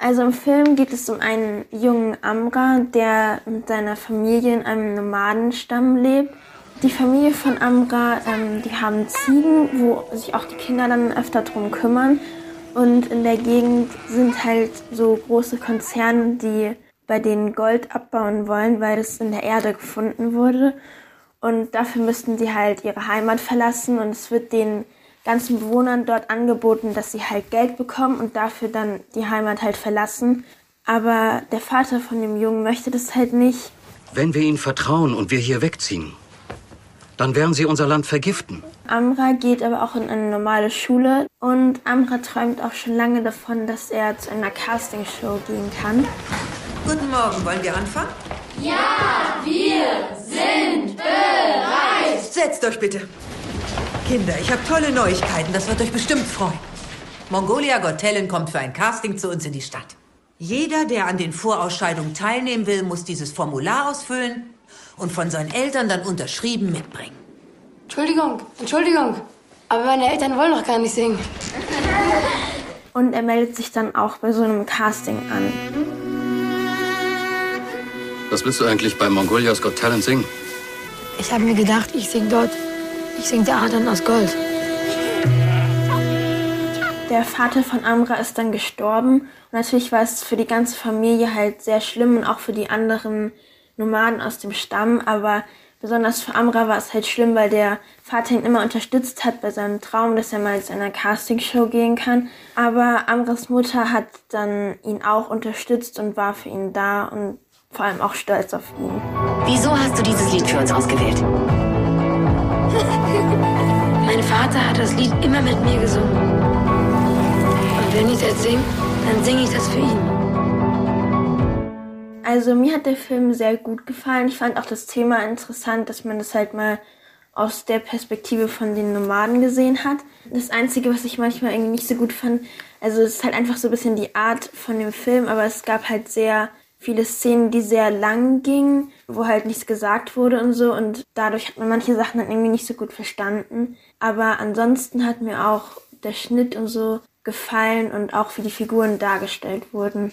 Also im Film geht es um einen jungen Amra, der mit seiner Familie in einem Nomadenstamm lebt. Die Familie von Amra, ähm, die haben Ziegen, wo sich auch die Kinder dann öfter drum kümmern. Und in der Gegend sind halt so große Konzerne, die bei denen Gold abbauen wollen, weil es in der Erde gefunden wurde. Und dafür müssten sie halt ihre Heimat verlassen und es wird den ganzen Bewohnern dort angeboten, dass sie halt Geld bekommen und dafür dann die Heimat halt verlassen. Aber der Vater von dem Jungen möchte das halt nicht. Wenn wir ihnen vertrauen und wir hier wegziehen, dann werden sie unser Land vergiften. Amra geht aber auch in eine normale Schule und Amra träumt auch schon lange davon, dass er zu einer Castingshow gehen kann. Guten Morgen, wollen wir anfangen? Ja, wir sind bereit. Setzt euch bitte. Kinder, ich habe tolle Neuigkeiten, das wird euch bestimmt freuen. Mongolia Got Talent kommt für ein Casting zu uns in die Stadt. Jeder, der an den Vorausscheidungen teilnehmen will, muss dieses Formular ausfüllen und von seinen Eltern dann unterschrieben mitbringen. Entschuldigung, Entschuldigung, aber meine Eltern wollen doch gar nicht singen. Und er meldet sich dann auch bei so einem Casting an. Was willst du eigentlich bei Mongolia's Got Talent singen? Ich habe mir gedacht, ich sing dort. Ich sing der Adern aus Gold. Der Vater von Amra ist dann gestorben. Und natürlich war es für die ganze Familie halt sehr schlimm und auch für die anderen Nomaden aus dem Stamm. Aber besonders für Amra war es halt schlimm, weil der Vater ihn immer unterstützt hat bei seinem Traum, dass er mal zu einer Castingshow gehen kann. Aber Amras Mutter hat dann ihn auch unterstützt und war für ihn da und vor allem auch stolz auf ihn. Wieso hast du dieses Lied für uns ausgewählt? Mein Vater hat das Lied immer mit mir gesungen. Und wenn ich das singe, dann singe ich das für ihn. Also mir hat der Film sehr gut gefallen. Ich fand auch das Thema interessant, dass man das halt mal aus der Perspektive von den Nomaden gesehen hat. Das Einzige, was ich manchmal irgendwie nicht so gut fand, also es ist halt einfach so ein bisschen die Art von dem Film, aber es gab halt sehr viele Szenen, die sehr lang gingen, wo halt nichts gesagt wurde und so. Und dadurch hat man manche Sachen dann irgendwie nicht so gut verstanden. Aber ansonsten hat mir auch der Schnitt und so gefallen und auch wie die Figuren dargestellt wurden.